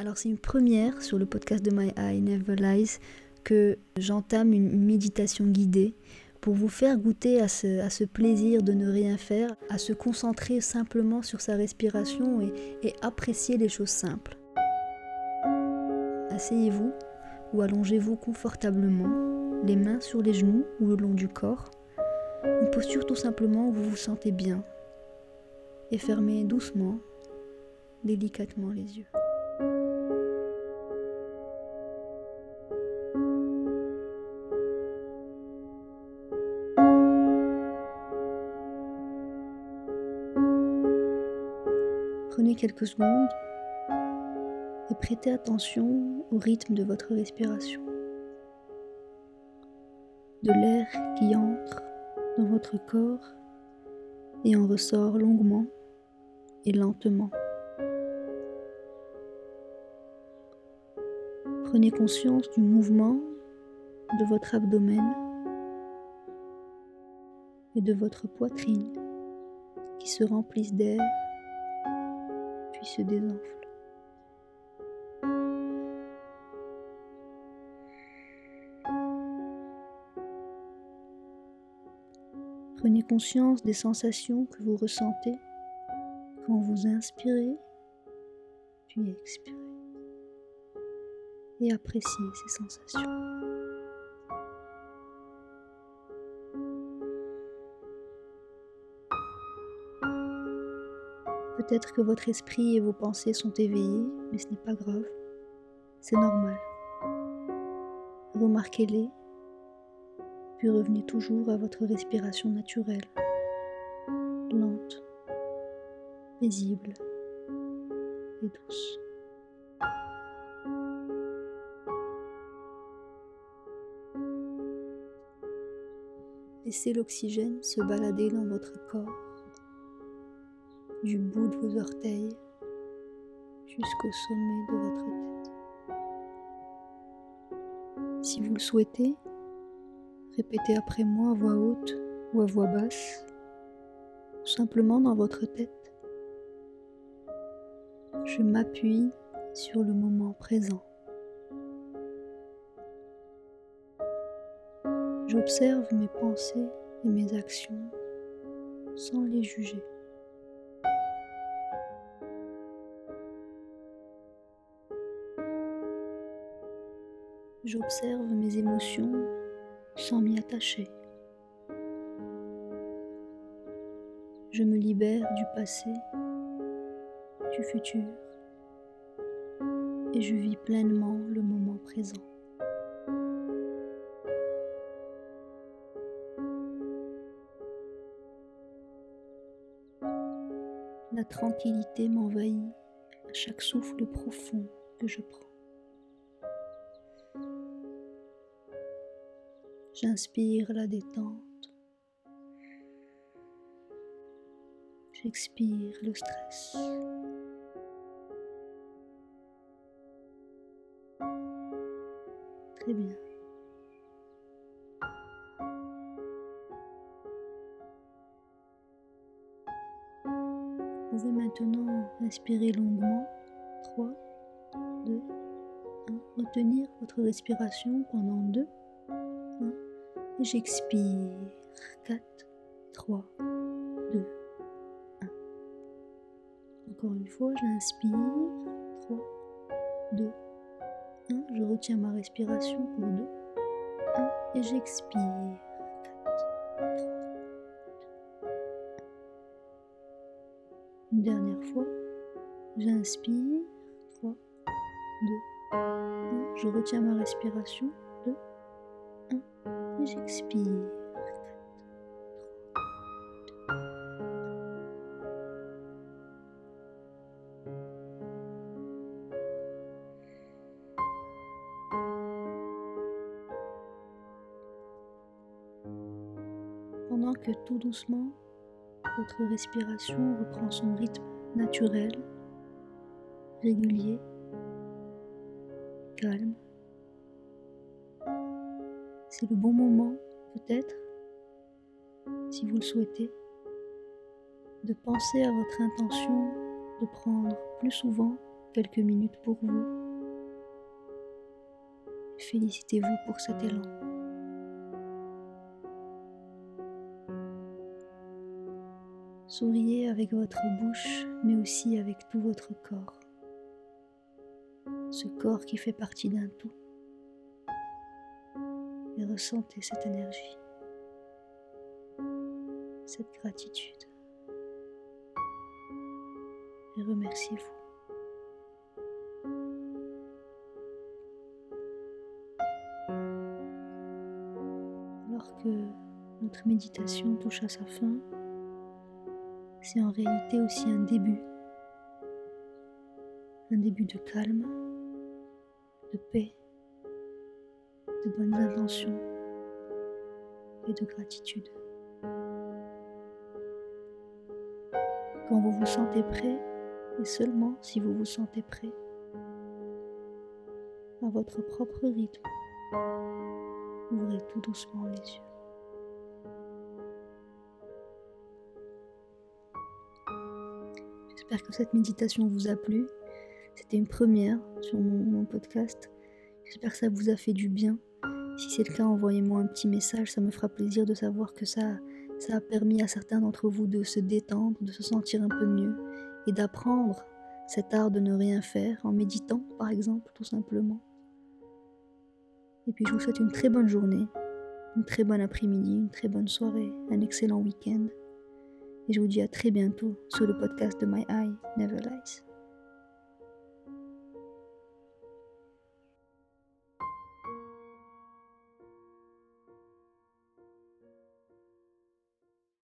Alors c'est une première sur le podcast de My Eye Never Lies que j'entame une méditation guidée pour vous faire goûter à ce, plaisir de ne rien faire, à se concentrer simplement sur sa respiration et apprécier les choses simples. Asseyez-vous ou allongez-vous confortablement, les mains sur les genoux ou le long du corps. Une posture tout simplement où vous vous sentez bien. Et fermez doucement, délicatement les yeux. Prenez quelques secondes et prêtez attention au rythme de votre respiration. De l'air qui entre dans votre corps et en ressort longuement et lentement. Prenez conscience du mouvement de votre abdomen et de votre poitrine qui se remplissent d'air puis se désenflent. Prenez conscience des sensations que vous ressentez quand vous inspirez, puis expirez. Et appréciez ces sensations. Peut-être que votre esprit et vos pensées sont éveillés, mais ce n'est pas grave. C'est normal. Remarquez-les puis revenez toujours à votre respiration naturelle, lente, paisible et douce. Laissez l'oxygène se balader dans votre corps, du bout de vos orteils jusqu'au sommet de votre tête. Si vous le souhaitez, Répétez après moi à voix haute ou à voix basse, ou simplement dans votre tête. Je m'appuie sur le moment présent. J'observe mes pensées et mes actions sans les juger. J'observe mes émotions sans m'y attacher. Je me libère du passé, du futur, et je vis pleinement le moment présent. La tranquillité m'envahit à chaque souffle profond que je prends. J'inspire la détente. J'expire le stress. Très bien. Vous pouvez maintenant inspirer longuement. 3, 2, 1. Retenir votre respiration pendant 2, et j'expire. 4, 3, 2, 1. Encore une fois, j'inspire. 3, 2, 1. Je retiens ma respiration pour 2, 1. Et j'expire. 4, 3, 2, 1. Une dernière fois, j'inspire. 3, 2, 1. Je retiens ma respiration j'expire. Pendant que tout doucement, votre respiration reprend son rythme naturel, régulier, calme, c'est le bon moment, peut-être, si vous le souhaitez, de penser à votre intention de prendre plus souvent quelques minutes pour vous. Félicitez-vous pour cet élan. Souriez avec votre bouche, mais aussi avec tout votre corps. Ce corps qui fait partie d'un tout. Et ressentez cette énergie, cette gratitude. Et remerciez-vous. Alors que notre méditation touche à sa fin, c'est en réalité aussi un début. Un début de calme, de paix, de bonnes intentions et de gratitude. Quand vous vous sentez prêt, et seulement si vous vous sentez prêt, à votre propre rythme, ouvrez tout doucement les yeux. J'espère que cette méditation vous a plu. C'était une première sur mon, podcast. J'espère que ça vous a fait du bien. Si c'est le cas, envoyez-moi un petit message. Ça me fera plaisir de savoir que ça, ça a permis à certains d'entre vous de se détendre, de se sentir un peu mieux et d'apprendre cet art de ne rien faire en méditant, par exemple, tout simplement. Et puis je vous souhaite une très bonne journée, une très bonne après-midi, une très bonne soirée, un excellent week-end. Et je vous dis à très bientôt sur le podcast de My Eye Never Lies.